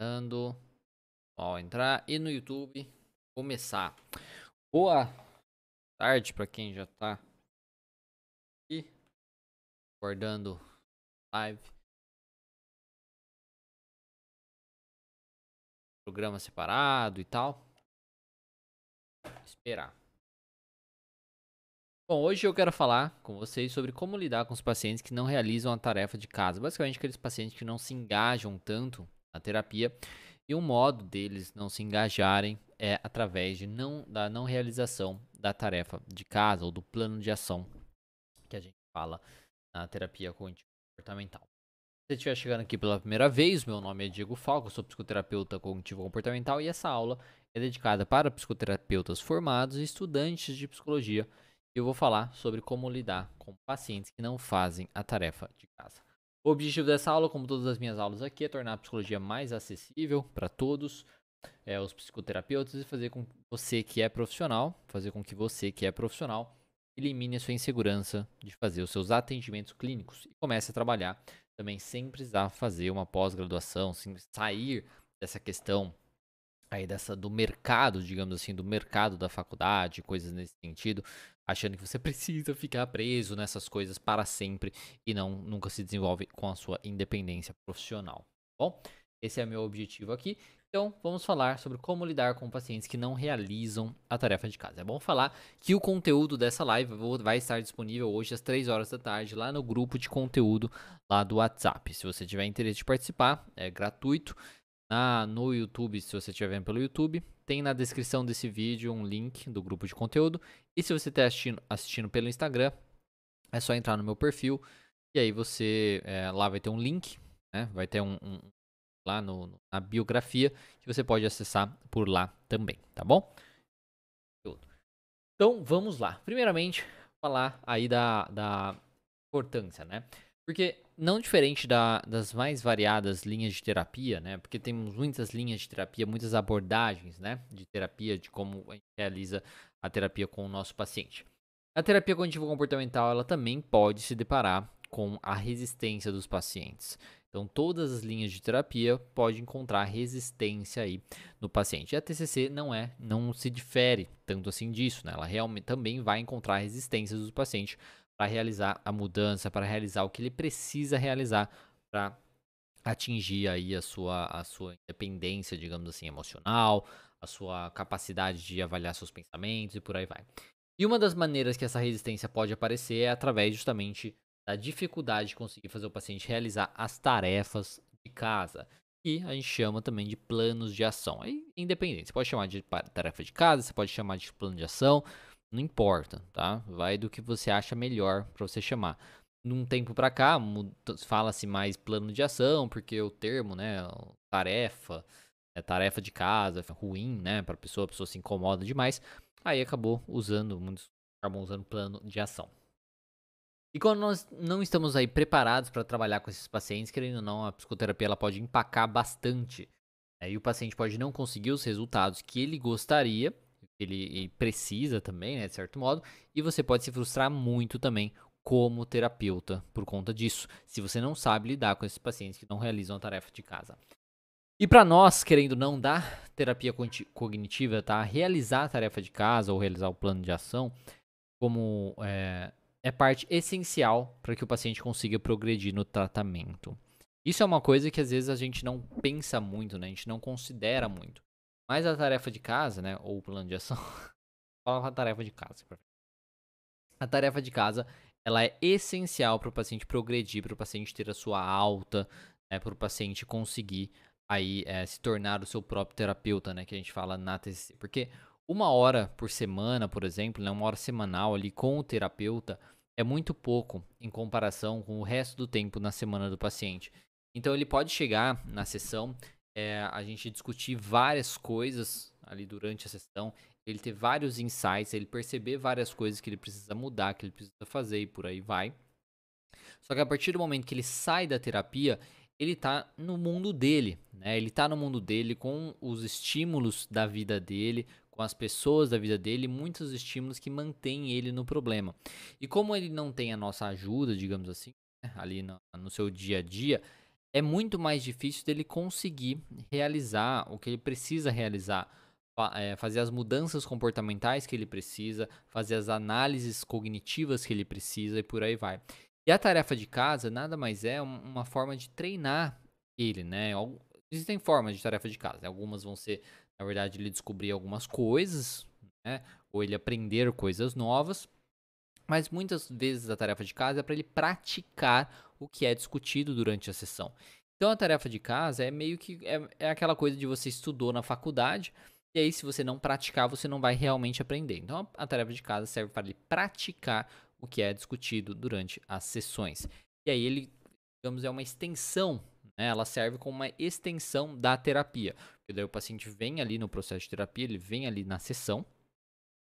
Dando. Ó, entrar e no YouTube começar. Boa tarde para quem já tá aqui guardando live. Programa separado e tal. Esperar. Bom, hoje eu quero falar com vocês sobre como lidar com os pacientes que não realizam a tarefa de casa. Basicamente, aqueles pacientes que não se engajam tanto na terapia. E um modo deles não se engajarem é através de não, da não realização da tarefa de casa ou do plano de ação que a gente fala na terapia cognitivo-comportamental. Se você estiver chegando aqui pela primeira vez, meu nome é Diego Falco, sou psicoterapeuta cognitivo-comportamental e essa aula é dedicada para psicoterapeutas formados e estudantes de psicologia eu vou falar sobre como lidar com pacientes que não fazem a tarefa de casa. O objetivo dessa aula, como todas as minhas aulas aqui, é tornar a psicologia mais acessível para todos é, os psicoterapeutas e fazer com que você que é profissional, fazer com que você que é profissional elimine a sua insegurança de fazer os seus atendimentos clínicos e comece a trabalhar também sem precisar fazer uma pós-graduação, sem sair dessa questão aí dessa do mercado, digamos assim, do mercado da faculdade, coisas nesse sentido, achando que você precisa ficar preso nessas coisas para sempre e não nunca se desenvolve com a sua independência profissional. Tá bom, esse é meu objetivo aqui. Então, vamos falar sobre como lidar com pacientes que não realizam a tarefa de casa. É bom falar que o conteúdo dessa live vai estar disponível hoje às 3 horas da tarde lá no grupo de conteúdo lá do WhatsApp. Se você tiver interesse de participar, é gratuito na, no YouTube, se você estiver vendo pelo YouTube, tem na descrição desse vídeo um link do grupo de conteúdo. E se você está assistindo, assistindo pelo Instagram, é só entrar no meu perfil e aí você é, lá vai ter um link, né? Vai ter um, um lá no, na biografia que você pode acessar por lá também, tá bom? Então vamos lá. Primeiramente, falar aí da, da importância, né? Porque não diferente da, das mais variadas linhas de terapia, né? Porque temos muitas linhas de terapia, muitas abordagens, né? De terapia, de como a gente realiza a terapia com o nosso paciente. A terapia cognitivo-comportamental, ela também pode se deparar com a resistência dos pacientes. Então, todas as linhas de terapia podem encontrar resistência aí no paciente. E a TCC não é, não se difere tanto assim disso, né? Ela realmente também vai encontrar resistências do paciente para realizar a mudança, para realizar o que ele precisa realizar para atingir aí a sua, a sua independência, digamos assim, emocional, a sua capacidade de avaliar seus pensamentos e por aí vai. E uma das maneiras que essa resistência pode aparecer é através justamente da dificuldade de conseguir fazer o paciente realizar as tarefas de casa. E a gente chama também de planos de ação. Aí, independente, você pode chamar de tarefa de casa, você pode chamar de plano de ação, não importa, tá? Vai do que você acha melhor para você chamar. Num tempo para cá, fala-se mais plano de ação, porque o termo, né, tarefa, é tarefa de casa, é ruim, né, para pessoa, a pessoa se incomoda demais. Aí acabou usando, muitos acabam usando plano de ação. E quando nós não estamos aí preparados para trabalhar com esses pacientes, querendo ou não, a psicoterapia ela pode empacar bastante. Né, e o paciente pode não conseguir os resultados que ele gostaria ele precisa também, né, de certo modo, e você pode se frustrar muito também como terapeuta por conta disso, se você não sabe lidar com esses pacientes que não realizam a tarefa de casa. E para nós, querendo não dar terapia cognitiva, tá? Realizar a tarefa de casa ou realizar o plano de ação como é, é parte essencial para que o paciente consiga progredir no tratamento. Isso é uma coisa que às vezes a gente não pensa muito, né? A gente não considera muito. Mas a tarefa de casa, né, ou o plano de ação, fala a tarefa de casa. A tarefa de casa, ela é essencial para o paciente progredir, para o paciente ter a sua alta, né, para o paciente conseguir aí é, se tornar o seu próprio terapeuta, né, que a gente fala na TCC. Porque uma hora por semana, por exemplo, né, uma hora semanal ali com o terapeuta é muito pouco em comparação com o resto do tempo na semana do paciente. Então ele pode chegar na sessão é, a gente discutir várias coisas ali durante a sessão, ele ter vários insights, ele perceber várias coisas que ele precisa mudar, que ele precisa fazer e por aí vai. Só que a partir do momento que ele sai da terapia, ele tá no mundo dele, né? Ele tá no mundo dele com os estímulos da vida dele, com as pessoas da vida dele, muitos estímulos que mantêm ele no problema. E como ele não tem a nossa ajuda, digamos assim, né? ali no, no seu dia a dia, é muito mais difícil dele conseguir realizar o que ele precisa realizar. É, fazer as mudanças comportamentais que ele precisa, fazer as análises cognitivas que ele precisa e por aí vai. E a tarefa de casa nada mais é uma forma de treinar ele, né? Existem formas de tarefa de casa. Né? Algumas vão ser, na verdade, ele descobrir algumas coisas, né? Ou ele aprender coisas novas. Mas muitas vezes a tarefa de casa é para ele praticar o que é discutido durante a sessão. Então a tarefa de casa é meio que é, é aquela coisa de você estudou na faculdade e aí se você não praticar você não vai realmente aprender. Então a, tarefa de casa serve para ele praticar o que é discutido durante as sessões. E aí ele, digamos, é uma extensão né? Ela serve como uma extensão da terapia. Porque daí o paciente vem ali no processo de terapia, ele vem ali na sessão,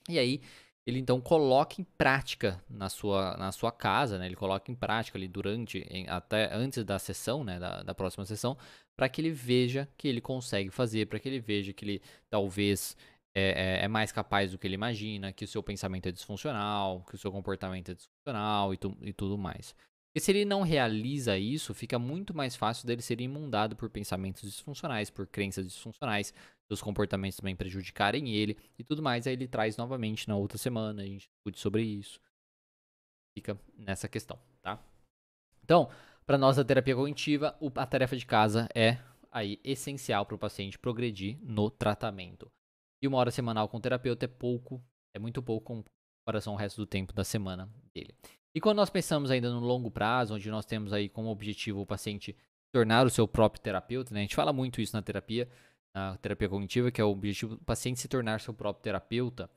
e aí ele então coloca em prática na sua, na sua casa, né? Ele coloca em prática ali durante, em, até antes da sessão, né? Da, da próxima sessão, para que ele veja que ele consegue fazer, para que ele veja que ele talvez é, é, é, mais capaz do que ele imagina, que o seu pensamento é disfuncional, que o seu comportamento é disfuncional e, tu, e tudo mais. Porque se ele não realiza isso, fica muito mais fácil dele ser imundado por pensamentos disfuncionais, por crenças disfuncionais, seus comportamentos também prejudicarem ele e tudo mais. Aí ele traz novamente na outra semana, a gente discute sobre isso. Fica nessa questão, tá? Então, para nós a terapia cognitiva, a tarefa de casa é aí essencial para o paciente progredir no tratamento. E uma hora semanal com o terapeuta é pouco, é muito pouco com comparação ao resto do tempo da semana dele. E quando nós pensamos ainda no longo prazo, onde nós temos aí como objetivo o paciente tornar o seu próprio terapeuta, né? A gente fala muito isso na terapia, na terapia cognitiva, que é o objetivo do paciente se tornar seu próprio terapeuta.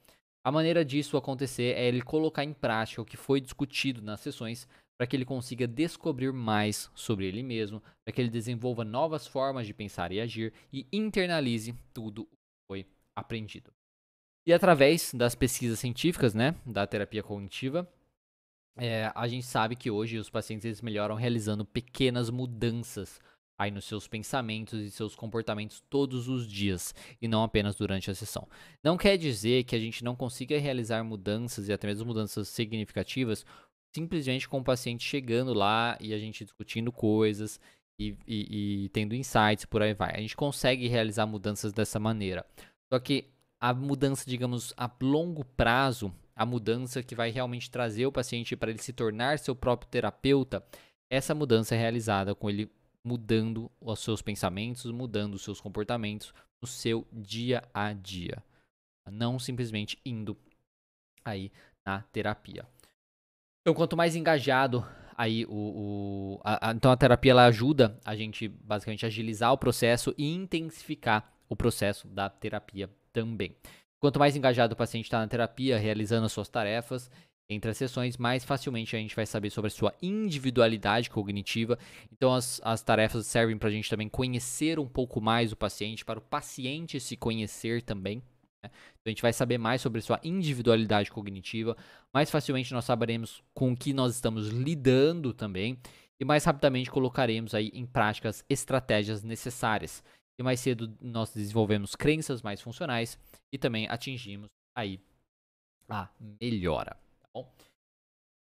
A maneira disso acontecer é ele colocar em prática o que foi discutido nas sessões para que ele consiga descobrir mais sobre ele mesmo, para que ele desenvolva novas formas de pensar e agir e internalize tudo o que foi aprendido. E através das pesquisas científicas, né, da terapia cognitiva, é, a gente sabe que hoje os pacientes eles melhoram realizando pequenas mudanças aí nos seus pensamentos e seus comportamentos todos os dias e não apenas durante a sessão. Não quer dizer que a gente não consiga realizar mudanças e até mesmo mudanças significativas simplesmente com o paciente chegando lá e a gente discutindo coisas e, e, e tendo insights por aí vai. A gente consegue realizar mudanças dessa maneira. Só que a mudança, digamos, a longo prazo, a mudança que vai realmente trazer o paciente para ele se tornar seu próprio terapeuta, essa mudança é realizada com ele mudando os seus pensamentos, mudando os seus comportamentos no seu dia a dia. Não simplesmente indo aí na terapia. Então, quanto mais engajado aí o, o a, a, então a terapia ela ajuda a gente basicamente agilizar o processo e intensificar o processo da terapia também. Quanto mais engajado o paciente está na terapia, realizando as suas tarefas entre as sessões, mais facilmente a gente vai saber sobre a sua individualidade cognitiva. Então, as, as tarefas servem para a gente também conhecer um pouco mais o paciente, para o paciente se conhecer também. Né? Então, a gente vai saber mais sobre a sua individualidade cognitiva. Mais facilmente nós saberemos com o que nós estamos lidando também. E mais rapidamente colocaremos aí em práticas estratégias necessárias e mais cedo nós desenvolvemos crenças mais funcionais e também atingimos aí a melhora, bom?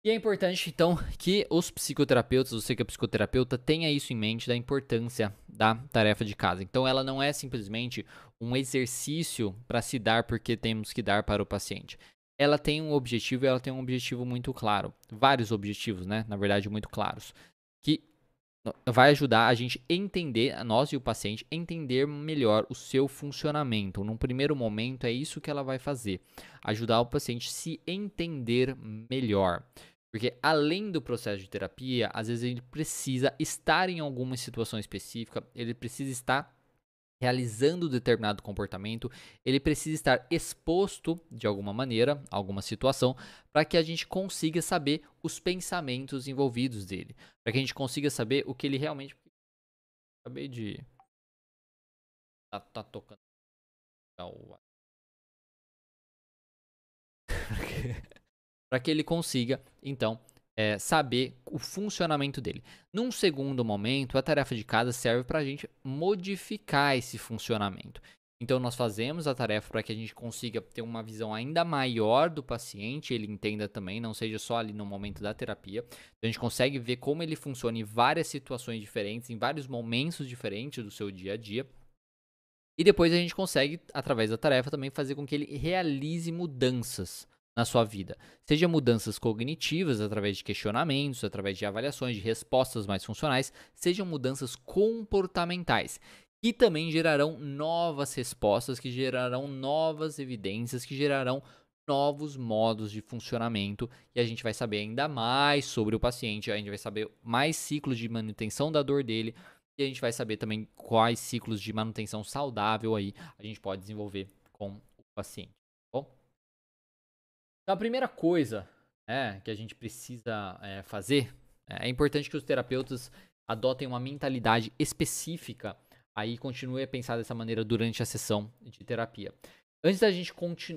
E é importante, então, que os psicoterapeutas, você que é psicoterapeuta, tenha isso em mente da importância da tarefa de casa. Então, ela não é simplesmente um exercício para se dar porque temos que dar para o paciente. Ela tem um objetivo e ela tem um objetivo muito claro. Vários objetivos, né? Na verdade, muito claros. Que vai ajudar a gente entender, nós e o paciente, entender melhor o seu funcionamento. Num primeiro momento, é isso que ela vai fazer: ajudar o paciente se entender melhor. Porque além do processo de terapia, às vezes ele precisa estar em alguma situação específica, ele precisa estar realizando determinado comportamento, ele precisa estar exposto de alguma maneira, a alguma situação, para que a gente consiga saber os pensamentos envolvidos dele, para que a gente consiga saber o que ele realmente acabei de tá, tá tocando para que ele consiga então é, saber o funcionamento dele. Num segundo momento, a tarefa de casa serve para a gente modificar esse funcionamento. Então, nós fazemos a tarefa para que a gente consiga ter uma visão ainda maior do paciente, ele entenda também, não seja só ali no momento da terapia. Então, a gente consegue ver como ele funciona em várias situações diferentes, em vários momentos diferentes do seu dia a dia. E depois a gente consegue, através da tarefa, também fazer com que ele realize mudanças na sua vida. Seja mudanças cognitivas, através de questionamentos, através de avaliações, de respostas mais funcionais, sejam mudanças comportamentais, que também gerarão novas respostas, que gerarão novas evidências, que gerarão novos modos de funcionamento e a gente vai saber ainda mais sobre o paciente, a gente vai saber mais ciclos de manutenção da dor dele, e a gente vai saber também quais ciclos de manutenção saudável aí a gente pode desenvolver com o paciente. Então, a primeira coisa é, que a gente precisa é, fazer é, é importante que os terapeutas adotem uma mentalidade específica aí continue a pensar dessa maneira durante a sessão de terapia. Antes da gente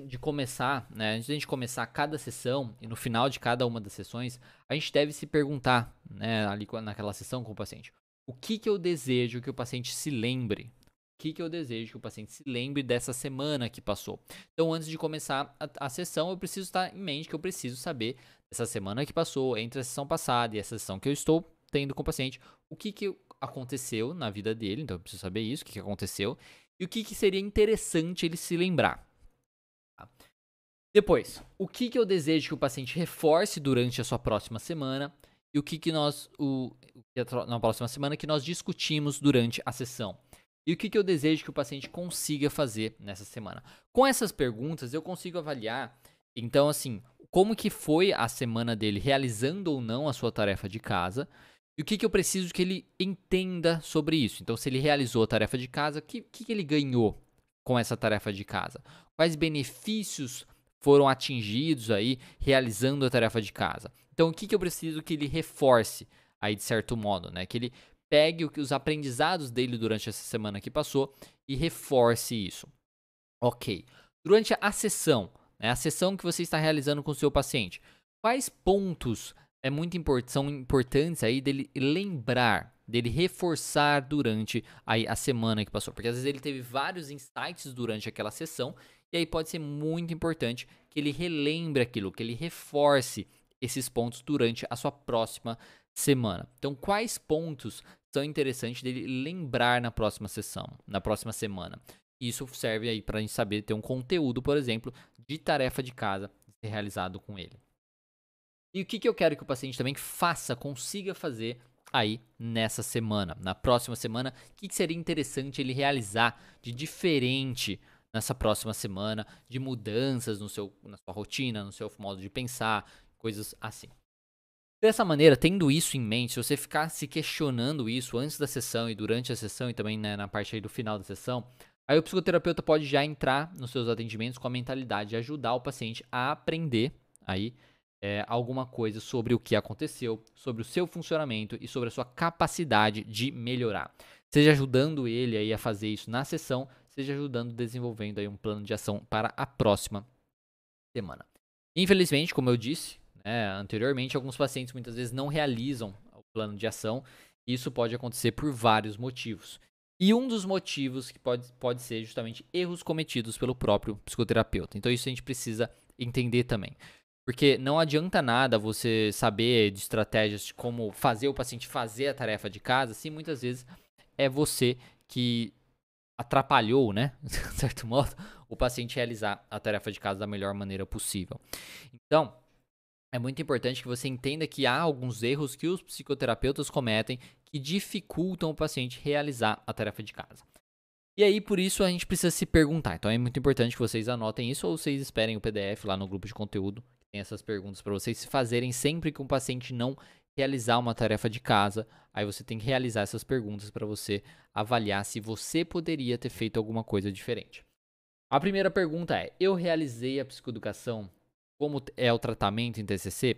de começar, né, antes da gente começar cada sessão e no final de cada uma das sessões, a gente deve se perguntar, né, ali naquela sessão com o paciente, o que, que eu desejo que o paciente se lembre? Que, que eu desejo que o paciente se lembre dessa semana que passou? Então, antes de começar a, a sessão, eu preciso estar em mente que eu preciso saber dessa semana que passou, entre a sessão passada e a sessão que eu estou tendo com o paciente, o que, que aconteceu na vida dele, então eu preciso saber isso, o que, que aconteceu, e o que, que seria interessante ele se lembrar. Tá? Depois, o que, que eu desejo que o paciente reforce durante a sua próxima semana e o que, que nós, o, na próxima semana, que nós discutimos durante a sessão. E o que, que eu desejo que o paciente consiga fazer nessa semana. Com essas perguntas, eu consigo avaliar, então, assim, como que foi a semana dele realizando ou não a sua tarefa de casa. E o que, que eu preciso que ele entenda sobre isso. Então, se ele realizou a tarefa de casa, o que, que, que ele ganhou com essa tarefa de casa? Quais benefícios foram atingidos aí realizando a tarefa de casa? Então, o que, que eu preciso que ele reforce aí de certo modo, né? Que ele pegue os aprendizados dele durante essa semana que passou e reforce isso. Ok. Durante a sessão, né, a sessão que você está realizando com o seu paciente, quais pontos é muito import são importantes aí dele lembrar, dele reforçar durante aí a semana que passou? Porque às vezes ele teve vários insights durante aquela sessão e aí pode ser muito importante que ele relembre aquilo, que ele reforce esses pontos durante a sua próxima semana. Então, quais pontos são interessantes dele lembrar na próxima sessão, na próxima semana? Isso serve aí para a gente saber ter um conteúdo, por exemplo, de tarefa de casa ser realizado com ele. E o que, que eu quero que o paciente também faça, consiga fazer aí nessa semana, na próxima semana, o que, que seria interessante ele realizar de diferente nessa próxima semana, de mudanças no seu, na sua rotina, no seu modo de pensar, coisas assim. Dessa maneira, tendo isso em mente, se você ficar se questionando isso antes da sessão e durante a sessão e também né, na parte aí do final da sessão, aí o psicoterapeuta pode já entrar nos seus atendimentos com a mentalidade de ajudar o paciente a aprender aí é, alguma coisa sobre o que aconteceu, sobre o seu funcionamento e sobre a sua capacidade de melhorar. Seja ajudando ele aí a fazer isso na sessão, seja ajudando desenvolvendo aí um plano de ação para a próxima semana. Infelizmente, como eu disse, né, anteriormente, alguns pacientes muitas vezes não realizam o plano de ação. Isso pode acontecer por vários motivos. E um dos motivos que pode, pode ser justamente erros cometidos pelo próprio psicoterapeuta. Então, isso a gente precisa entender também. Porque não adianta nada você saber de estratégias de como fazer o paciente fazer a tarefa de casa, se muitas vezes é você que atrapalhou, né, de certo modo, o paciente realizar a tarefa de casa da melhor maneira possível. Então, é muito importante que você entenda que há alguns erros que os psicoterapeutas cometem que dificultam o paciente realizar a tarefa de casa. E aí, por isso, a gente precisa se perguntar. Então, é muito importante que vocês anotem isso ou vocês esperem o PDF lá no grupo de conteúdo. Tem essas perguntas para vocês se fazerem sempre que um paciente não realizar uma tarefa de casa. Aí você tem que realizar essas perguntas para você avaliar se você poderia ter feito alguma coisa diferente. A primeira pergunta é: eu realizei a psicoeducação como é o tratamento em TCC,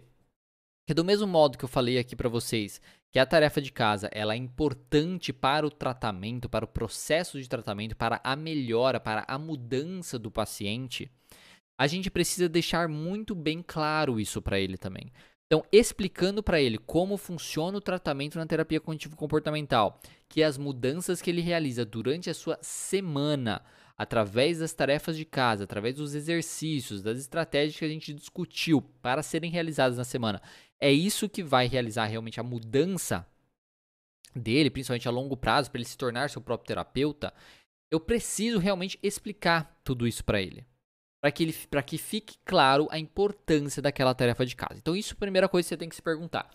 que do mesmo modo que eu falei aqui para vocês, que a tarefa de casa ela é importante para o tratamento, para o processo de tratamento, para a melhora, para a mudança do paciente, a gente precisa deixar muito bem claro isso para ele também. Então, explicando para ele como funciona o tratamento na terapia cognitivo-comportamental, que as mudanças que ele realiza durante a sua semana através das tarefas de casa, através dos exercícios, das estratégias que a gente discutiu para serem realizadas na semana, é isso que vai realizar realmente a mudança dele, principalmente a longo prazo, para ele se tornar seu próprio terapeuta, eu preciso realmente explicar tudo isso para ele. Para que, ele, que fique claro a importância daquela tarefa de casa. Então, isso é a primeira coisa que você tem que se perguntar.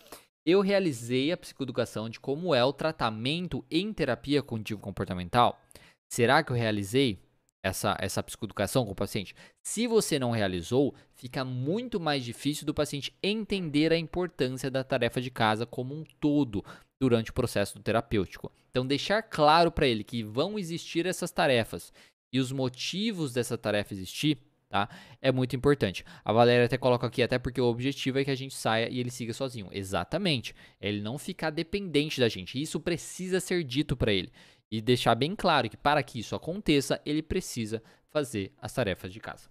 Eu realizei a psicoeducação de como é o tratamento em terapia cognitivo comportamental. Será que eu realizei essa, essa psicoeducação com o paciente? Se você não realizou, fica muito mais difícil do paciente entender a importância da tarefa de casa como um todo durante o processo terapêutico. Então, deixar claro para ele que vão existir essas tarefas e os motivos dessa tarefa existir, tá? É muito importante. A Valéria até coloca aqui, até porque o objetivo é que a gente saia e ele siga sozinho. Exatamente. Ele não ficar dependente da gente. Isso precisa ser dito para ele. E deixar bem claro que para que isso aconteça, ele precisa fazer as tarefas de casa.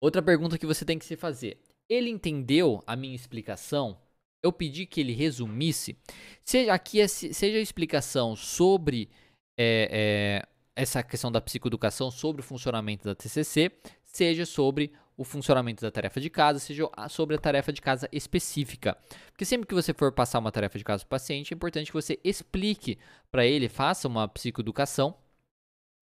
Outra pergunta que você tem que se fazer: ele entendeu a minha explicação? Eu pedi que ele resumisse. Seja aqui seja a explicação sobre é, é, essa questão da psicoeducação, sobre o funcionamento da TCC, seja sobre o funcionamento da tarefa de casa, seja sobre a tarefa de casa específica. Porque sempre que você for passar uma tarefa de casa para o paciente, é importante que você explique para ele, faça uma psicoeducação,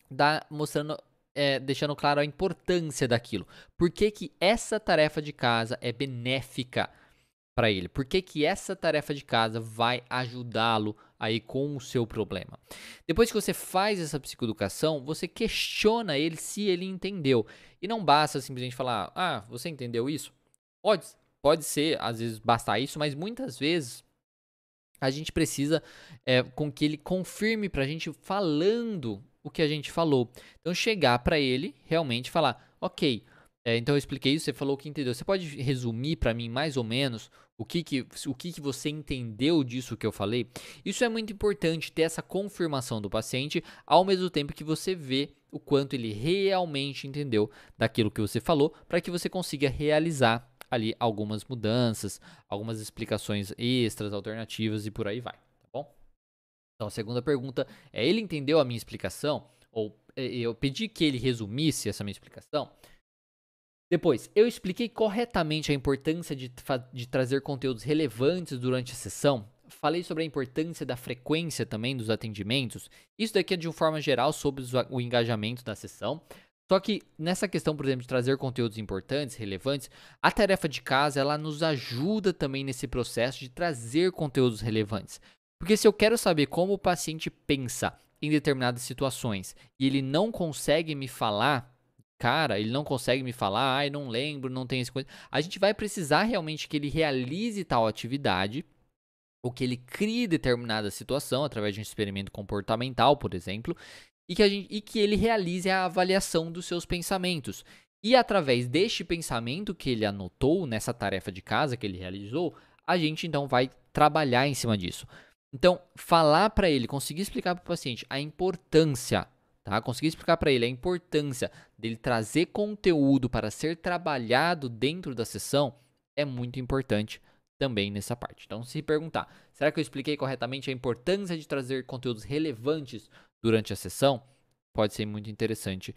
dá, mostrando, é, deixando claro a importância daquilo. Por que, que essa tarefa de casa é benéfica para ele? Por que, que essa tarefa de casa vai ajudá-lo aí com o seu problema? Depois que você faz essa psicoeducação, você questiona ele se ele entendeu. E não basta simplesmente falar, ah, você entendeu isso? Pode, pode ser, às vezes bastar isso, mas muitas vezes a gente precisa é, com que ele confirme para a gente falando o que a gente falou. Então chegar para ele realmente falar, ok, é, então eu expliquei isso, você falou que entendeu. Você pode resumir para mim mais ou menos o que, que, o que, que você entendeu disso que eu falei? Isso é muito importante, ter essa confirmação do paciente, ao mesmo tempo que você vê o quanto ele realmente entendeu daquilo que você falou, para que você consiga realizar ali algumas mudanças, algumas explicações extras, alternativas e por aí vai, tá bom? Então, a segunda pergunta é: ele entendeu a minha explicação? Ou é, eu pedi que ele resumisse essa minha explicação? Depois, eu expliquei corretamente a importância de, de trazer conteúdos relevantes durante a sessão. Falei sobre a importância da frequência também dos atendimentos. Isso daqui é de uma forma geral sobre o engajamento da sessão. Só que nessa questão, por exemplo, de trazer conteúdos importantes, relevantes, a tarefa de casa ela nos ajuda também nesse processo de trazer conteúdos relevantes. Porque se eu quero saber como o paciente pensa em determinadas situações e ele não consegue me falar cara, ele não consegue me falar, ai, não lembro, não tem esse coisa. A gente vai precisar realmente que ele realize tal atividade, ou que ele crie determinada situação através de um experimento comportamental, por exemplo, e que, a gente, e que ele realize a avaliação dos seus pensamentos. E através deste pensamento que ele anotou nessa tarefa de casa que ele realizou, a gente então vai trabalhar em cima disso. Então, falar para ele, conseguir explicar para o paciente a importância Tá? Conseguir explicar para ele a importância dele trazer conteúdo para ser trabalhado dentro da sessão é muito importante também nessa parte. Então, se perguntar, será que eu expliquei corretamente a importância de trazer conteúdos relevantes durante a sessão? Pode ser muito interessante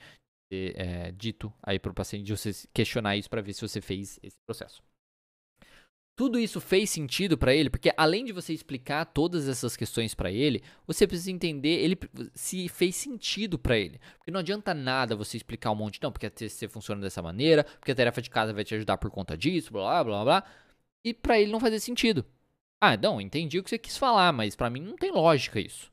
ter é, dito aí para o paciente de você questionar isso para ver se você fez esse processo tudo isso fez sentido para ele, porque além de você explicar todas essas questões para ele, você precisa entender ele se fez sentido para ele. Porque não adianta nada você explicar um monte, não, porque a TCC funciona dessa maneira, porque a tarefa de casa vai te ajudar por conta disso, blá blá blá, blá e para ele não fazer sentido. Ah, não, entendi o que você quis falar, mas para mim não tem lógica isso.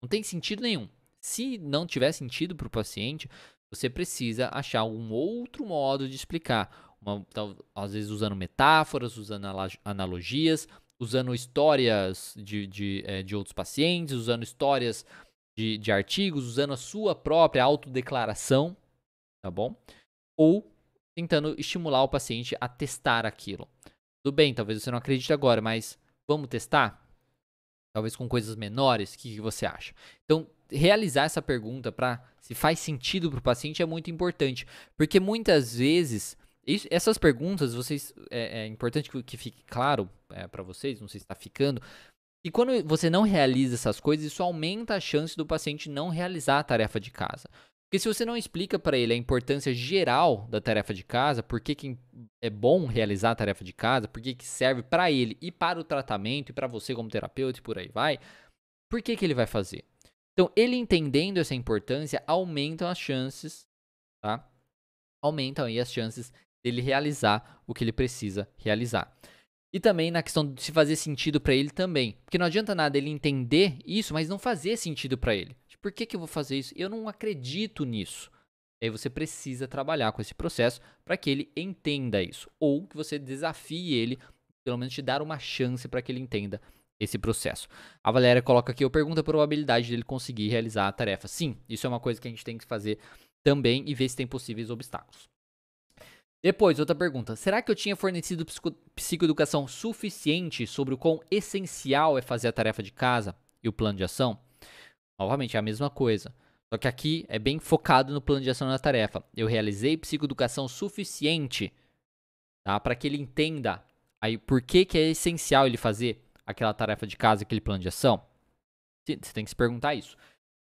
Não tem sentido nenhum. Se não tiver sentido para o paciente, você precisa achar um outro modo de explicar uma, às vezes usando metáforas, usando analogias, usando histórias de, de, é, de outros pacientes, usando histórias de, de artigos, usando a sua própria autodeclaração, tá bom? Ou tentando estimular o paciente a testar aquilo. Tudo bem, talvez você não acredite agora, mas vamos testar? Talvez com coisas menores, o que, que você acha? Então, realizar essa pergunta para se faz sentido para o paciente é muito importante, porque muitas vezes isso, essas perguntas, vocês é, é importante que, que, fique claro é, para vocês, não sei se está ficando. E quando você não realiza essas coisas, isso aumenta a chance do paciente não realizar a tarefa de casa. Porque se você não explica para ele a importância geral da tarefa de casa, por que, que é bom realizar a tarefa de casa, por que, que serve para ele e para o tratamento e para você como terapeuta e por aí vai, por que, que ele vai fazer? Então, ele entendendo essa importância, aumentam as chances, tá? Aumentam aí as chances dele realizar o que ele precisa realizar. E também na questão de se fazer sentido para ele também. Porque não adianta nada ele entender isso, mas não fazer sentido para ele. Tipo, por que, que eu vou fazer isso? Eu não acredito nisso. E aí você precisa trabalhar com esse processo para que ele entenda isso. Ou que você desafie ele, pelo menos te dar uma chance para que ele entenda esse processo. A Valéria coloca aqui, eu pergunto a probabilidade dele conseguir realizar a tarefa. Sim, isso é uma coisa que a gente tem que fazer também e ver se tem possíveis obstáculos. Depois, outra pergunta. Será que eu tinha fornecido psico psicoeducação suficiente sobre o quão essencial é fazer a tarefa de casa e o plano de ação? Novamente, é a mesma coisa. Só que aqui é bem focado no plano de ação da tarefa. Eu realizei psicoeducação suficiente tá, para que ele entenda aí por que, que é essencial ele fazer aquela tarefa de casa, aquele plano de ação? Você tem que se perguntar isso.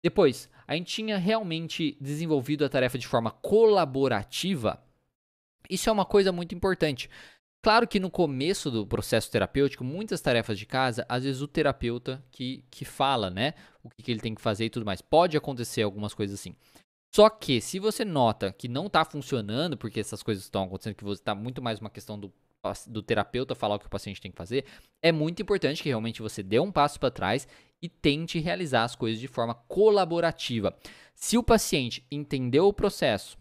Depois, a gente tinha realmente desenvolvido a tarefa de forma colaborativa? Isso é uma coisa muito importante. Claro que no começo do processo terapêutico, muitas tarefas de casa, às vezes o terapeuta que, que fala, né? O que, que ele tem que fazer e tudo mais. Pode acontecer algumas coisas assim. Só que se você nota que não está funcionando, porque essas coisas estão acontecendo, que você está muito mais uma questão do do terapeuta falar o que o paciente tem que fazer, é muito importante que realmente você dê um passo para trás e tente realizar as coisas de forma colaborativa. Se o paciente entendeu o processo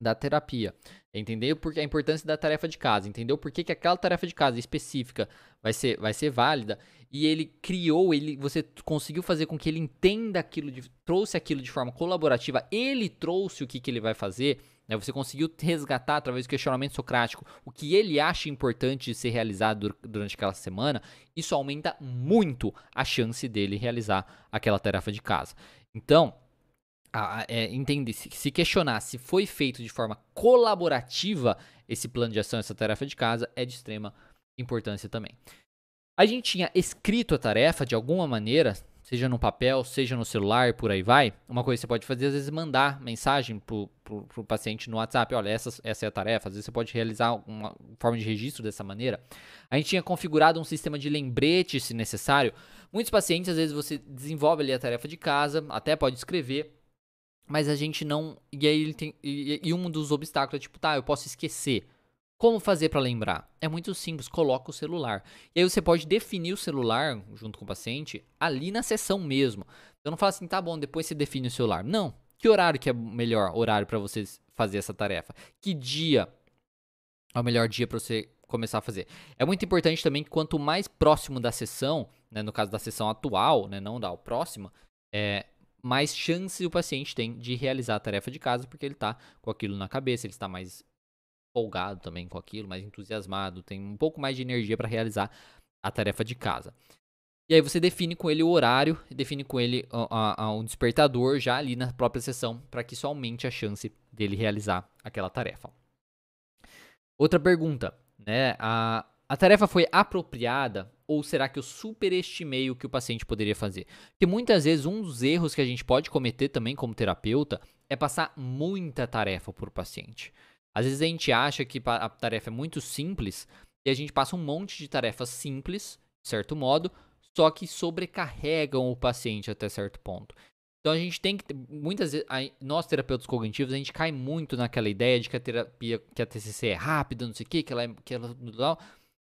da terapia, entendeu porque a importância da tarefa de casa, entendeu por que aquela tarefa de casa específica vai ser, vai ser válida e ele criou, ele, você conseguiu fazer com que ele entenda aquilo, de, trouxe aquilo de forma colaborativa, ele trouxe o que, que ele vai fazer, né? Você conseguiu resgatar através do questionamento socrático o que ele acha importante de ser realizado durante aquela semana. Isso aumenta muito a chance dele realizar aquela tarefa de casa. Então, a, é, entender, se, se questionar se foi feito de forma colaborativa esse plano de ação, essa tarefa de casa, é de extrema importância também. A gente tinha escrito a tarefa de alguma maneira, seja no papel, seja no celular, por aí vai, uma coisa que você pode fazer, às vezes, mandar mensagem pro, pro paciente no WhatsApp, olha, essa, essa é a tarefa, às vezes você pode realizar uma forma de registro dessa maneira. A gente tinha configurado um sistema de lembrete, se necessário. Muitos pacientes, às vezes, você desenvolve ali a tarefa de casa, até pode escrever, mas a gente não. E aí ele tem. E, e um dos obstáculos é tipo, tá, eu posso esquecer. Como fazer para lembrar? É muito simples, coloca o celular. E aí você pode definir o celular junto com o paciente ali na sessão mesmo. Então não fala assim, tá bom, depois você define o celular. Não. Que horário que é o melhor horário para você fazer essa tarefa? Que dia é o melhor dia para você começar a fazer? É muito importante também que quanto mais próximo da sessão, né, no caso da sessão atual, né, não da próxima, é, mais chance o paciente tem de realizar a tarefa de casa, porque ele está com aquilo na cabeça, ele está mais folgado também com aquilo, mais entusiasmado, tem um pouco mais de energia para realizar a tarefa de casa. E aí você define com ele o horário, define com ele um despertador já ali na própria sessão, para que isso aumente a chance dele realizar aquela tarefa. Outra pergunta, né? A, a tarefa foi apropriada ou será que eu superestimei o que o paciente poderia fazer? Porque muitas vezes um dos erros que a gente pode cometer também como terapeuta é passar muita tarefa o paciente. Às vezes a gente acha que a tarefa é muito simples e a gente passa um monte de tarefas simples, de certo modo, só que sobrecarregam o paciente até certo ponto. Então a gente tem que muitas vezes nós terapeutas cognitivos a gente cai muito naquela ideia de que a terapia, que a TCC é rápida, não sei o que, que ela é que ela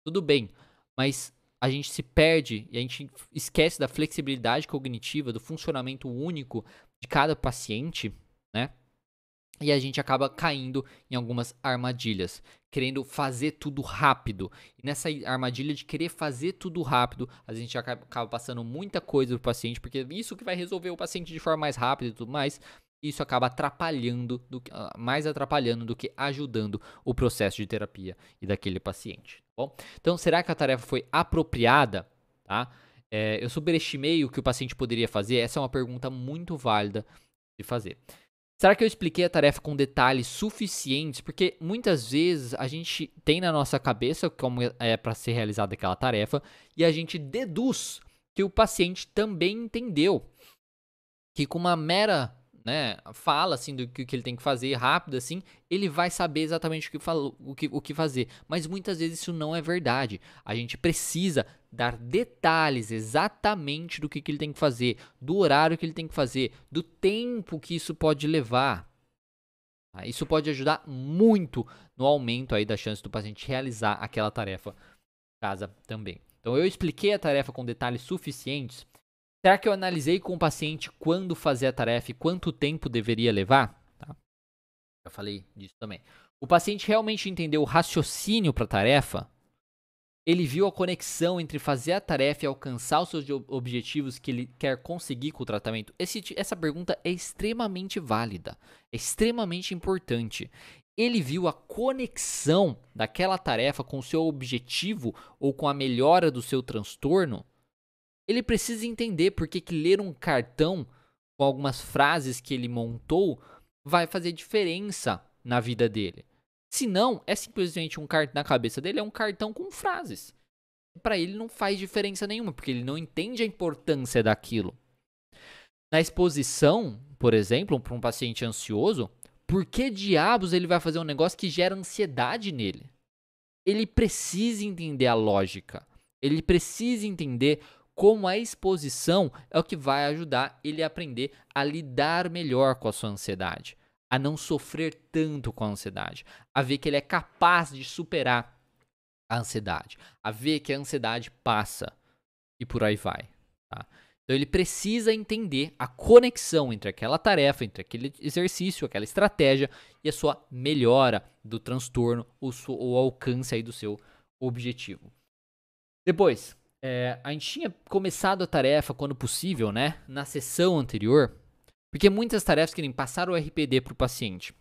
tudo bem, mas a gente se perde e a gente esquece da flexibilidade cognitiva, do funcionamento único de cada paciente, né? E a gente acaba caindo em algumas armadilhas, querendo fazer tudo rápido. E nessa armadilha de querer fazer tudo rápido, a gente acaba passando muita coisa pro paciente, porque isso que vai resolver o paciente de forma mais rápida e tudo mais. Isso acaba atrapalhando, do, ah, mais atrapalhando do que ajudando o processo de terapia e daquele paciente. Tá bom? Então, será que a tarefa foi apropriada? Tá? É, eu superestimei o que o paciente poderia fazer? Essa é uma pergunta muito válida de fazer. Será que eu expliquei a tarefa com detalhes suficientes? Porque muitas vezes a gente tem na nossa cabeça como é para ser realizada aquela tarefa e a gente deduz que o paciente também entendeu que com uma mera né, fala assim do que, que ele tem que fazer rápido assim, ele vai saber exatamente o que, falou, o, que, o que fazer. Mas muitas vezes isso não é verdade. A gente precisa dar detalhes exatamente do que, que ele tem que fazer, do horário que ele tem que fazer, do tempo que isso pode levar. Tá? Isso pode ajudar muito no aumento aí da chance do paciente realizar aquela tarefa casa também. Então eu expliquei a tarefa com detalhes suficientes Será que eu analisei com o paciente quando fazer a tarefa e quanto tempo deveria levar? Tá. Eu falei disso também. O paciente realmente entendeu o raciocínio para a tarefa? Ele viu a conexão entre fazer a tarefa e alcançar os seus objetivos que ele quer conseguir com o tratamento? Esse, essa pergunta é extremamente válida, é extremamente importante. Ele viu a conexão daquela tarefa com o seu objetivo ou com a melhora do seu transtorno? Ele precisa entender por que, que ler um cartão com algumas frases que ele montou vai fazer diferença na vida dele. Se não, é simplesmente um cartão na cabeça dele, é um cartão com frases. Para ele não faz diferença nenhuma, porque ele não entende a importância daquilo. Na exposição, por exemplo, para um paciente ansioso, por que diabos ele vai fazer um negócio que gera ansiedade nele? Ele precisa entender a lógica. Ele precisa entender como a exposição é o que vai ajudar ele a aprender a lidar melhor com a sua ansiedade, a não sofrer tanto com a ansiedade, a ver que ele é capaz de superar a ansiedade, a ver que a ansiedade passa e por aí vai. Tá? Então ele precisa entender a conexão entre aquela tarefa, entre aquele exercício, aquela estratégia e a sua melhora do transtorno, o, o alcance aí do seu objetivo. Depois, é, a gente tinha começado a tarefa quando possível, né? Na sessão anterior. Porque muitas tarefas querem passar o RPD para o paciente.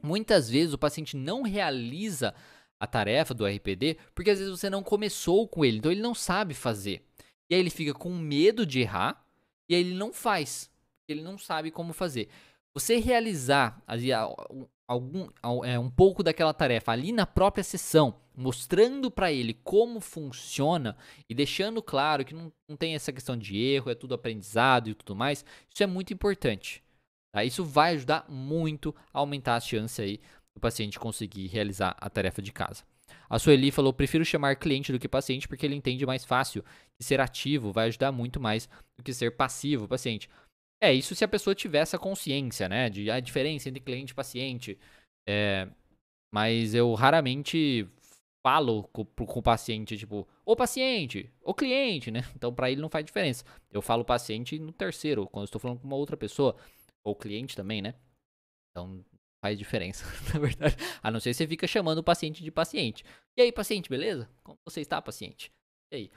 Muitas vezes o paciente não realiza a tarefa do RPD porque às vezes você não começou com ele, então ele não sabe fazer. E aí ele fica com medo de errar e aí ele não faz, ele não sabe como fazer. Você realizar ali, algum, é, um pouco daquela tarefa ali na própria sessão, mostrando para ele como funciona e deixando claro que não, não tem essa questão de erro, é tudo aprendizado e tudo mais, isso é muito importante. Tá? Isso vai ajudar muito a aumentar a chance aí do paciente conseguir realizar a tarefa de casa. A Sueli falou: prefiro chamar cliente do que paciente porque ele entende mais fácil ser ativo vai ajudar muito mais do que ser passivo paciente. É, isso se a pessoa tiver essa consciência, né? De a diferença entre cliente e paciente. É, mas eu raramente falo com, com o paciente, tipo, o paciente, o cliente, né? Então, para ele não faz diferença. Eu falo paciente no terceiro, quando estou falando com uma outra pessoa, ou cliente também, né? Então, faz diferença, na verdade. A não ser que você fica chamando o paciente de paciente. E aí, paciente, beleza? Como você está, paciente? E aí?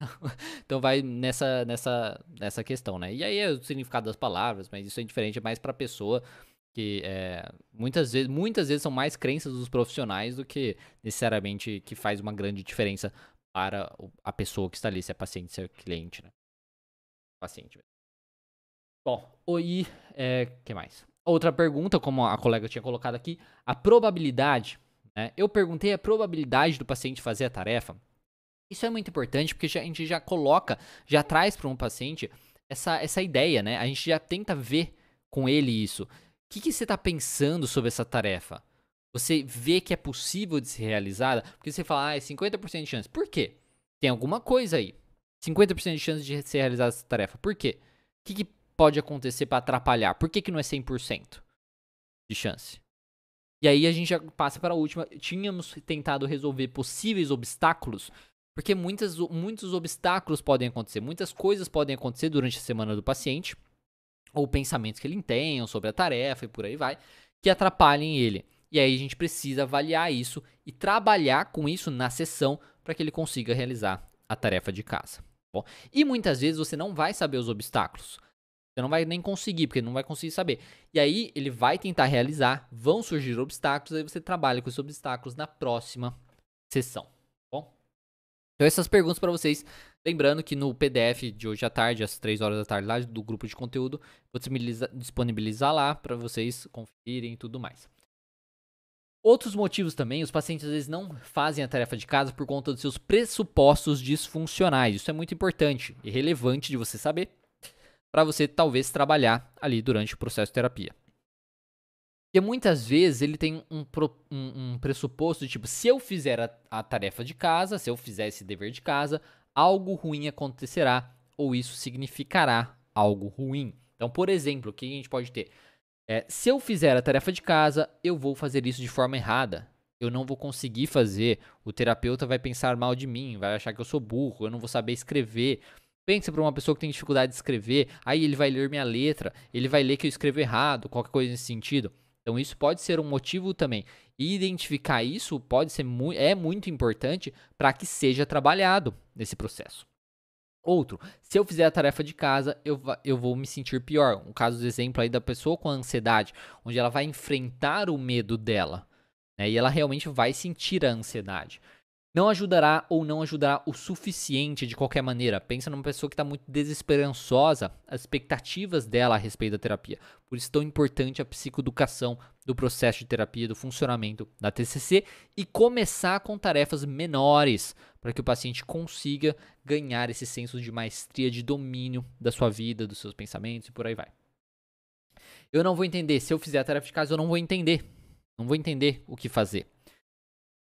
então vai nessa, nessa, nessa questão, né? E aí é o significado das palavras, mas isso é diferente, é mais pra pessoa que é, muitas vezes muitas vezes são mais crenças dos profissionais do que necessariamente que faz uma grande diferença para a pessoa que está ali, se é paciente, se é cliente, né? Paciente. Bom, e é, que mais? Outra pergunta, como a colega tinha colocado aqui, a probabilidade. Né? Eu perguntei a probabilidade do paciente fazer a tarefa. Isso é muito importante porque a gente já coloca, já traz para um paciente essa, essa ideia, né? A gente já tenta ver com ele isso. O que, que você está pensando sobre essa tarefa? Você vê que é possível de ser realizada? Porque você fala, ah, é 50% de chance. Por quê? Tem alguma coisa aí. 50% de chance de ser realizada essa tarefa. Por quê? O que, que pode acontecer para atrapalhar? Por que, que não é 100% de chance? E aí a gente já passa para a última. Tínhamos tentado resolver possíveis obstáculos, porque muitas, muitos obstáculos podem acontecer, muitas coisas podem acontecer durante a semana do paciente ou pensamentos que ele tenha sobre a tarefa e por aí vai, que atrapalhem ele. E aí a gente precisa avaliar isso e trabalhar com isso na sessão para que ele consiga realizar a tarefa de casa. Bom, e muitas vezes você não vai saber os obstáculos. Você não vai nem conseguir, porque não vai conseguir saber. E aí ele vai tentar realizar, vão surgir obstáculos, aí você trabalha com esses obstáculos na próxima sessão. Bom, então essas perguntas para vocês Lembrando que no PDF de hoje à tarde, às 3 horas da tarde, lá do grupo de conteúdo, vou disponibilizar lá para vocês conferirem e tudo mais. Outros motivos também, os pacientes às vezes não fazem a tarefa de casa por conta dos seus pressupostos disfuncionais. Isso é muito importante e relevante de você saber para você talvez trabalhar ali durante o processo de terapia. Porque muitas vezes ele tem um, um, um pressuposto de tipo, se eu fizer a, a tarefa de casa, se eu fizer esse dever de casa, algo ruim acontecerá ou isso significará algo ruim. Então, por exemplo, o que a gente pode ter? É, se eu fizer a tarefa de casa, eu vou fazer isso de forma errada. Eu não vou conseguir fazer. O terapeuta vai pensar mal de mim, vai achar que eu sou burro, eu não vou saber escrever. Pensa para uma pessoa que tem dificuldade de escrever, aí ele vai ler minha letra, ele vai ler que eu escrevo errado, qualquer coisa nesse sentido. Então isso pode ser um motivo também. E identificar isso pode ser mu é muito importante para que seja trabalhado nesse processo. Outro, se eu fizer a tarefa de casa, eu, eu vou me sentir pior. Um caso de exemplo aí da pessoa com ansiedade, onde ela vai enfrentar o medo dela. Né, e ela realmente vai sentir a ansiedade. Não ajudará ou não ajudará o suficiente de qualquer maneira. Pensa numa pessoa que está muito desesperançosa, as expectativas dela a respeito da terapia. Por isso, tão importante a psicoeducação do processo de terapia, do funcionamento da TCC e começar com tarefas menores para que o paciente consiga ganhar esse senso de maestria, de domínio da sua vida, dos seus pensamentos e por aí vai. Eu não vou entender. Se eu fizer a tarefa de casa, eu não vou entender. Não vou entender o que fazer.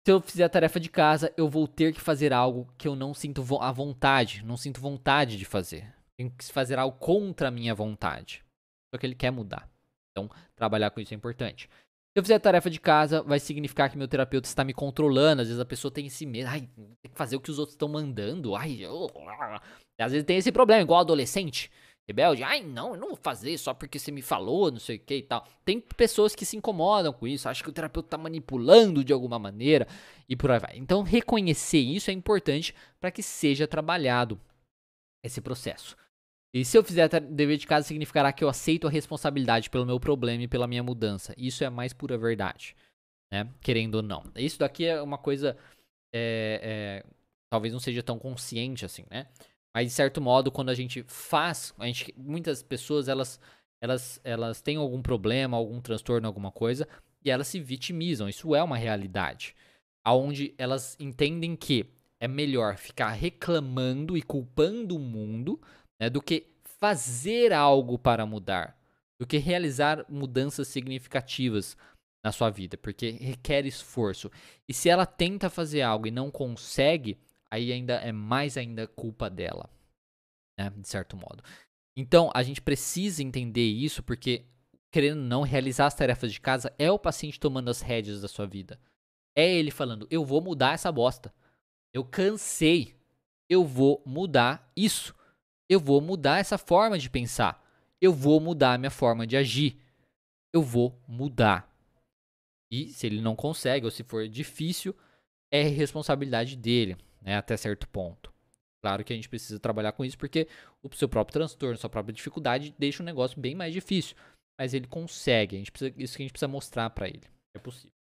Se eu fizer a tarefa de casa, eu vou ter que fazer algo que eu não sinto a vontade, não sinto vontade de fazer. Tenho que fazer algo contra a minha vontade. Só que ele quer mudar. Então, trabalhar com isso é importante. Se eu fizer a tarefa de casa, vai significar que meu terapeuta está me controlando. Às vezes a pessoa tem esse medo, ai, tem que fazer o que os outros estão mandando. Ai, eu... às vezes tem esse problema, igual adolescente, rebelde. Ai, não, eu não vou fazer só porque você me falou, não sei o que e tal. Tem pessoas que se incomodam com isso, acham que o terapeuta está manipulando de alguma maneira e por aí vai. Então, reconhecer isso é importante para que seja trabalhado esse processo. E se eu fizer dever de casa, significará que eu aceito a responsabilidade pelo meu problema e pela minha mudança. Isso é a mais pura verdade, né? Querendo ou não. Isso daqui é uma coisa. É, é, talvez não seja tão consciente assim, né? Mas de certo modo, quando a gente faz, a gente, muitas pessoas elas, elas, elas têm algum problema, algum transtorno, alguma coisa, e elas se vitimizam. Isso é uma realidade, aonde elas entendem que é melhor ficar reclamando e culpando o mundo né, do que fazer algo para mudar, do que realizar mudanças significativas na sua vida, porque requer esforço. E se ela tenta fazer algo e não consegue, aí ainda é mais ainda culpa dela, né, de certo modo. Então, a gente precisa entender isso porque querendo não realizar as tarefas de casa é o paciente tomando as rédeas da sua vida. É ele falando: "Eu vou mudar essa bosta. Eu cansei. Eu vou mudar isso." eu vou mudar essa forma de pensar. Eu vou mudar a minha forma de agir. Eu vou mudar. E se ele não consegue, ou se for difícil, é responsabilidade dele, né, até certo ponto. Claro que a gente precisa trabalhar com isso porque o seu próprio transtorno, sua própria dificuldade deixa o negócio bem mais difícil. Mas ele consegue, a gente precisa, isso que a gente precisa mostrar para ele. É possível.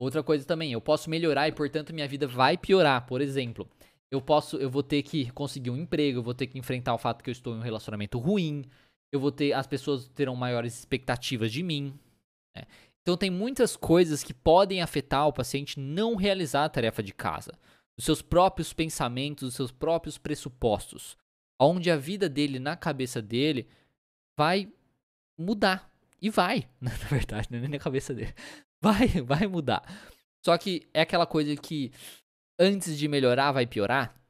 Outra coisa também, eu posso melhorar e portanto minha vida vai piorar. Por exemplo, eu posso, eu vou ter que conseguir um emprego, eu vou ter que enfrentar o fato que eu estou em um relacionamento ruim, eu vou ter, as pessoas terão maiores expectativas de mim. Né? Então tem muitas coisas que podem afetar o paciente não realizar a tarefa de casa, os seus próprios pensamentos, os seus próprios pressupostos, onde a vida dele na cabeça dele vai mudar e vai, na verdade, não é nem na cabeça dele, vai, vai mudar. Só que é aquela coisa que antes de melhorar vai piorar?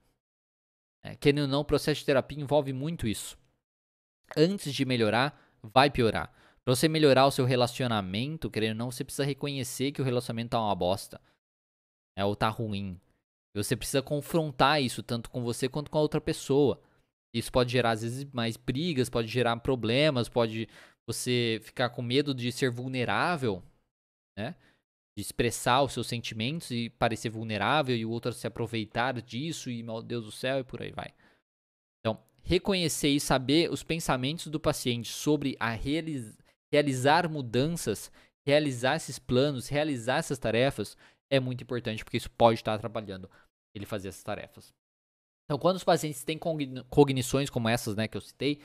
É, querendo ou não, o processo de terapia envolve muito isso. Antes de melhorar, vai piorar. Para você melhorar o seu relacionamento, querendo ou não, você precisa reconhecer que o relacionamento tá uma bosta. É, ou tá ruim. Você precisa confrontar isso tanto com você quanto com a outra pessoa. Isso pode gerar, às vezes, mais brigas, pode gerar problemas, pode você ficar com medo de ser vulnerável, né? de expressar os seus sentimentos e parecer vulnerável e o outro se aproveitar disso e meu Deus do céu e por aí vai. Então, reconhecer e saber os pensamentos do paciente sobre a realiz realizar mudanças, realizar esses planos, realizar essas tarefas é muito importante porque isso pode estar atrapalhando ele fazer essas tarefas. Então, quando os pacientes têm cognições como essas, né, que eu citei,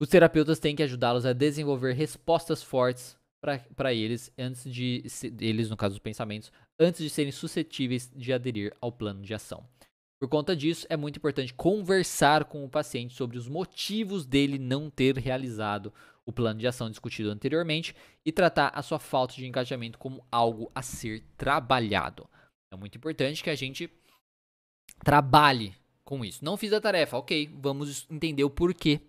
os terapeutas têm que ajudá-los a desenvolver respostas fortes para eles, antes de eles, no caso dos pensamentos, antes de serem suscetíveis de aderir ao plano de ação. Por conta disso, é muito importante conversar com o paciente sobre os motivos dele não ter realizado o plano de ação discutido anteriormente e tratar a sua falta de engajamento como algo a ser trabalhado. É muito importante que a gente trabalhe com isso. Não fiz a tarefa, ok, vamos entender o porquê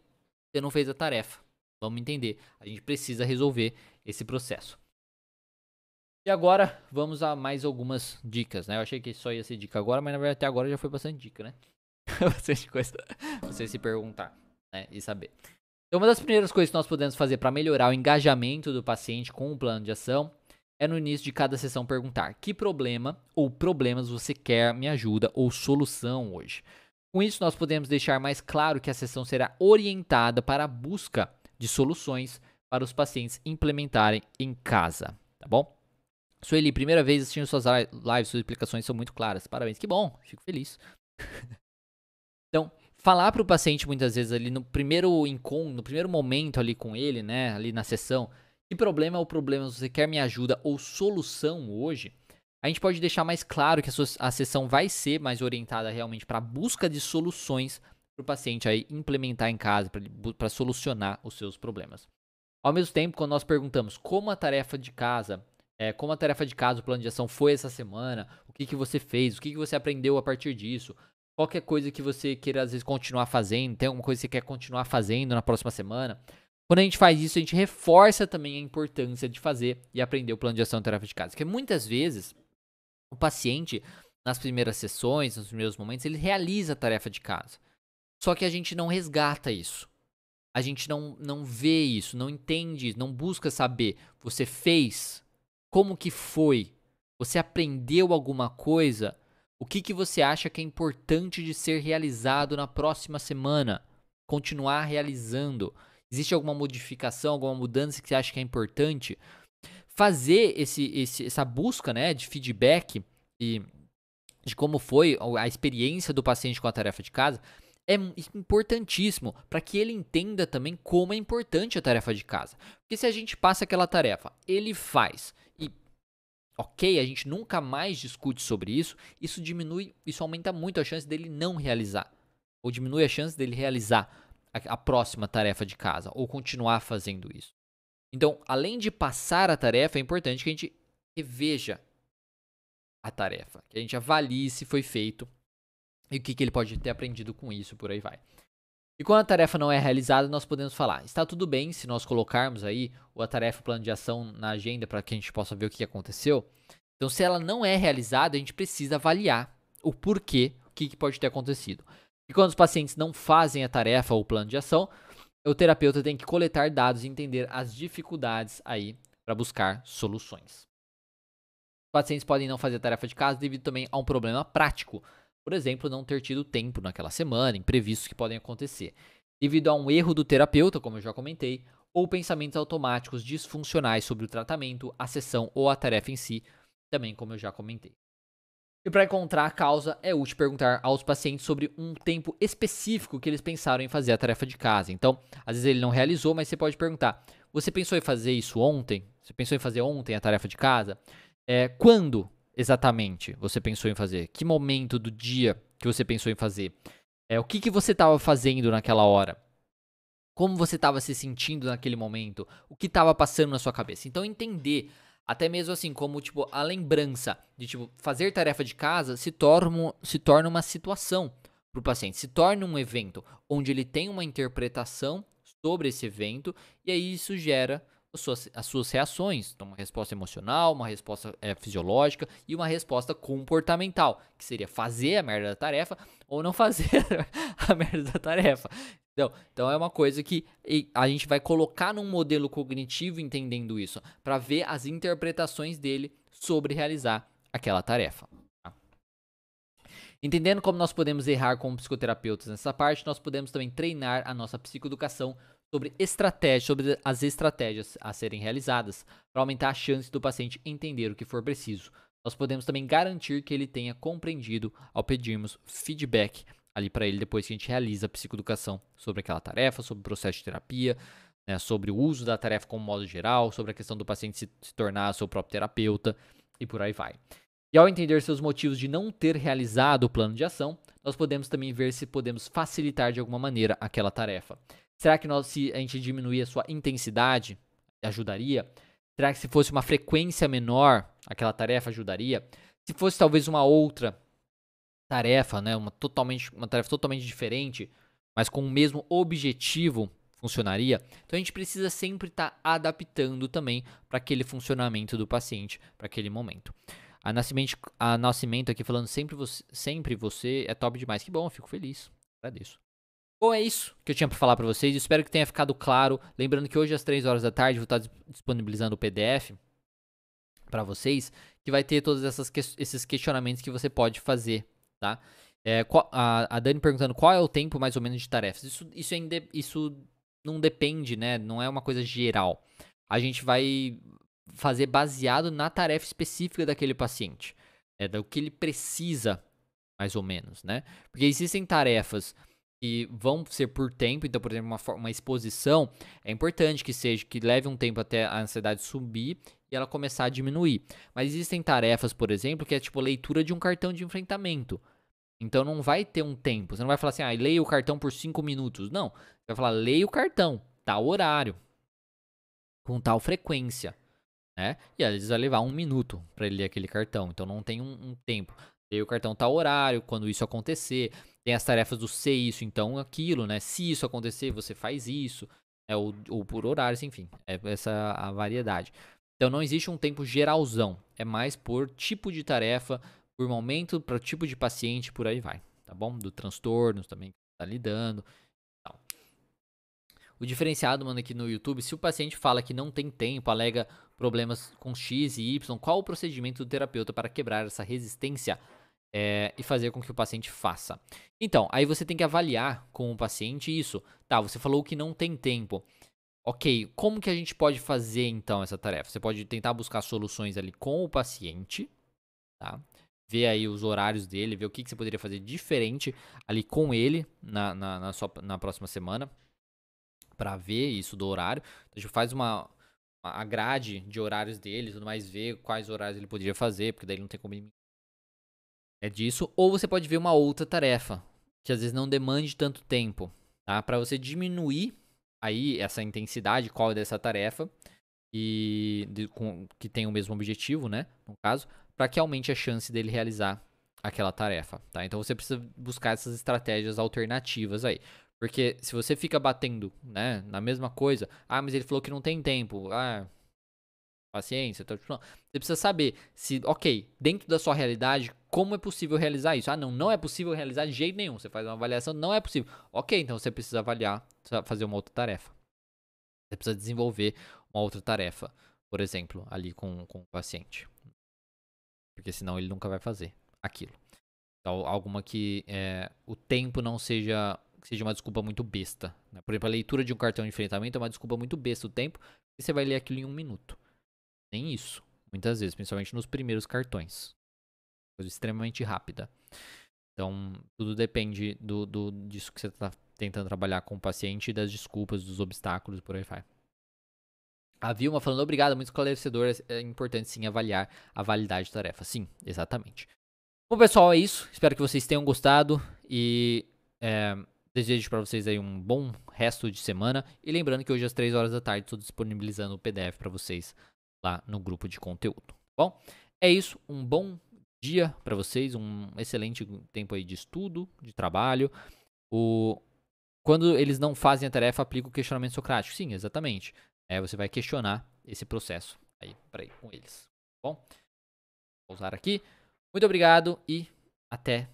você não fez a tarefa. Vamos entender. A gente precisa resolver esse processo. E agora vamos a mais algumas dicas, né? Eu achei que só ia ser dica agora, mas na verdade até agora já foi bastante dica, né? bastante coisa você se perguntar, né? E saber. Então, uma das primeiras coisas que nós podemos fazer para melhorar o engajamento do paciente com o plano de ação é no início de cada sessão perguntar: que problema ou problemas você quer me ajuda ou solução hoje? Com isso, nós podemos deixar mais claro que a sessão será orientada para a busca de soluções para os pacientes implementarem em casa, tá bom? Sueli, primeira vez assistindo suas lives, suas explicações são muito claras. Parabéns, que bom, fico feliz. então, falar para o paciente muitas vezes ali no primeiro encontro, no primeiro momento ali com ele, né, ali na sessão, que problema é o problema, você quer me ajuda ou solução hoje, a gente pode deixar mais claro que a, sua, a sessão vai ser mais orientada realmente para a busca de soluções para o paciente aí implementar em casa, para solucionar os seus problemas. Ao mesmo tempo, quando nós perguntamos como a tarefa de casa é, como a tarefa de casa, o plano de ação foi essa semana, o que, que você fez, o que, que você aprendeu a partir disso, qualquer coisa que você queira às vezes continuar fazendo, tem alguma coisa que você quer continuar fazendo na próxima semana. Quando a gente faz isso, a gente reforça também a importância de fazer e aprender o plano de ação tarefa de casa. Porque muitas vezes o paciente, nas primeiras sessões, nos primeiros momentos, ele realiza a tarefa de casa. Só que a gente não resgata isso. A gente não, não vê isso, não entende, não busca saber. Você fez, como que foi? Você aprendeu alguma coisa? O que, que você acha que é importante de ser realizado na próxima semana? Continuar realizando. Existe alguma modificação, alguma mudança que você acha que é importante? Fazer esse, esse, essa busca né, de feedback e de como foi a experiência do paciente com a tarefa de casa é importantíssimo para que ele entenda também como é importante a tarefa de casa. Porque se a gente passa aquela tarefa, ele faz ok, a gente nunca mais discute sobre isso, isso diminui, isso aumenta muito a chance dele não realizar. Ou diminui a chance dele realizar a, próxima tarefa de casa, ou continuar fazendo isso. Então, além de passar a tarefa, é importante que a gente reveja a tarefa, que a gente avalie se foi feito e o que, que ele pode ter aprendido com isso, por aí vai. E quando a tarefa não é realizada, nós podemos falar: está tudo bem se nós colocarmos aí a tarefa, o plano de ação na agenda para que a gente possa ver o que aconteceu. Então, se ela não é realizada, a gente precisa avaliar o porquê, o que, que pode ter acontecido. E quando os pacientes não fazem a tarefa ou o plano de ação, o terapeuta tem que coletar dados e entender as dificuldades aí para buscar soluções. Os pacientes podem não fazer a tarefa de casa devido também a um problema prático por exemplo, não ter tido tempo naquela semana, imprevistos que podem acontecer, devido a um erro do terapeuta, como eu já comentei, ou pensamentos automáticos disfuncionais sobre o tratamento, a sessão ou a tarefa em si, também como eu já comentei. E para encontrar a causa, é útil perguntar aos pacientes sobre um tempo específico que eles pensaram em fazer a tarefa de casa. Então, às vezes ele não realizou, mas você pode perguntar: Você pensou em fazer isso ontem? Você pensou em fazer ontem a tarefa de casa? É, quando exatamente você pensou em fazer? Que momento do dia que você pensou em fazer? É, o que, que você estava fazendo naquela hora? Como você estava se sentindo naquele momento? O que estava passando na sua cabeça? Então entender, até mesmo assim, como tipo a lembrança de tipo fazer tarefa de casa se torna se torna uma situação para o paciente, se torna um evento onde ele tem uma interpretação sobre esse evento e aí isso gera as suas, as suas reações. Então, uma resposta emocional, uma resposta é, fisiológica e uma resposta comportamental, que seria fazer a merda da tarefa ou não fazer a merda da tarefa. Então, então é uma coisa que a gente vai colocar num modelo cognitivo entendendo isso, para ver as interpretações dele sobre realizar aquela tarefa. Tá? Entendendo como nós podemos errar como psicoterapeutas nessa parte, nós podemos também treinar a nossa psicoeducação sobre estratégias, sobre as estratégias a serem realizadas para aumentar a chance do paciente entender o que for preciso. Nós podemos também garantir que ele tenha compreendido ao pedirmos feedback ali para ele depois que a gente realiza a psicoeducação sobre aquela tarefa, sobre o processo de terapia, né, sobre o uso da tarefa como modo geral, sobre a questão do paciente se, se tornar seu próprio terapeuta e por aí vai. E ao entender seus motivos de não ter realizado o plano de ação, nós podemos também ver se podemos facilitar de alguma maneira aquela tarefa. Será que nós, se a gente diminuir a sua intensidade, ajudaria? Será que se fosse uma frequência menor, aquela tarefa ajudaria? Se fosse talvez uma outra tarefa, né, uma, totalmente, uma tarefa totalmente diferente, mas com o mesmo objetivo, funcionaria? Então a gente precisa sempre estar tá adaptando também para aquele funcionamento do paciente, para aquele momento. A Nascimento, a Nascimento aqui falando sempre você, sempre você é top demais. Que bom, fico feliz. Agradeço. Bom, é isso que eu tinha para falar para vocês. Espero que tenha ficado claro. Lembrando que hoje às 3 horas da tarde vou estar disponibilizando o PDF para vocês, que vai ter todos essas, esses questionamentos que você pode fazer, tá? É, a, Dani perguntando qual é o tempo mais ou menos de tarefas. Isso, isso, ainda, isso não depende, né? Não é uma coisa geral. A gente vai fazer baseado na tarefa específica daquele paciente. É do que ele precisa, mais ou menos, né? Porque existem tarefas que vão ser por tempo, então, por exemplo, uma, uma exposição é importante que seja que leve um tempo até a ansiedade subir e ela começar a diminuir. Mas existem tarefas, por exemplo, que é tipo leitura de um cartão de enfrentamento. Então não vai ter um tempo. Você não vai falar assim, ah, leia o cartão por 5 minutos. Não. Você vai falar, leia o cartão, tal horário, com tal frequência né? E às vezes vai levar um minuto para ele ler aquele cartão, então não tem um, um tempo. Tem o cartão tal horário, quando isso acontecer. Tem as tarefas do ser isso, então aquilo, né? Se isso acontecer, você faz isso, é, ou, ou por horários, enfim. É essa a variedade. Então não existe um tempo geralzão. É mais por tipo de tarefa, por momento, para tipo de paciente, por aí vai. Tá bom? Do transtorno também que tá lidando. O diferenciado, mano, aqui no YouTube, se o paciente fala que não tem tempo, alega problemas com X e Y, qual o procedimento do terapeuta para quebrar essa resistência é, e fazer com que o paciente faça? Então, aí você tem que avaliar com o paciente isso. Tá, você falou que não tem tempo. Ok, como que a gente pode fazer então essa tarefa? Você pode tentar buscar soluções ali com o paciente, tá? Ver aí os horários dele, ver o que, que você poderia fazer diferente ali com ele na, na, na, sua, na próxima semana para ver isso do horário. A gente faz uma, a grade de horários dele, tudo mais, ver quais horários ele poderia fazer, porque daí não tem como ele... É disso. Ou você pode ver uma outra tarefa, que às vezes não demande tanto tempo, tá? Para você diminuir aí essa intensidade, qual é dessa tarefa, e de, com, que tem o mesmo objetivo, né? No caso, para que aumente a chance dele realizar aquela tarefa, tá? Então você precisa buscar essas estratégias alternativas aí. Porque se você fica batendo, né, na mesma coisa, ah, mas ele falou que não tem tempo, ah, paciência, tá, você precisa saber se, ok, dentro da sua realidade, como é possível realizar isso? Ah, não, não é possível realizar de jeito nenhum. Você faz uma avaliação, não é possível. Ok, então você precisa avaliar, fazer uma outra tarefa. Você precisa desenvolver uma outra tarefa, por exemplo, ali com, com o paciente. Porque senão ele nunca vai fazer aquilo. Então, alguma que é, o tempo não seja que seja uma desculpa muito besta. Né? Por exemplo, a leitura de um cartão de enfrentamento é uma desculpa muito besta o tempo, e você vai ler aquilo em um minuto. Nem isso, muitas vezes, principalmente nos primeiros cartões. Coisa extremamente rápida. Então, tudo depende do, do disso que você está tentando trabalhar com o paciente, das desculpas, dos obstáculos por aí vai. A Vilma falando, obrigado, muito esclarecedor. É importante sim avaliar a validade da tarefa. Sim, exatamente. Bom, pessoal, é isso. Espero que vocês tenham gostado. E é, Desejo para vocês aí um bom resto de semana. E lembrando que hoje às 3 horas da tarde estou disponibilizando o PDF para vocês lá no grupo de conteúdo. Tá bom, é isso. Um bom dia para vocês, um excelente tempo aí de estudo, de trabalho. O... Quando eles não fazem a tarefa, aplica o questionamento socrático. Sim, exatamente. É, você vai questionar esse processo aí ir com eles. Tá bom, vou usar aqui. Muito obrigado e até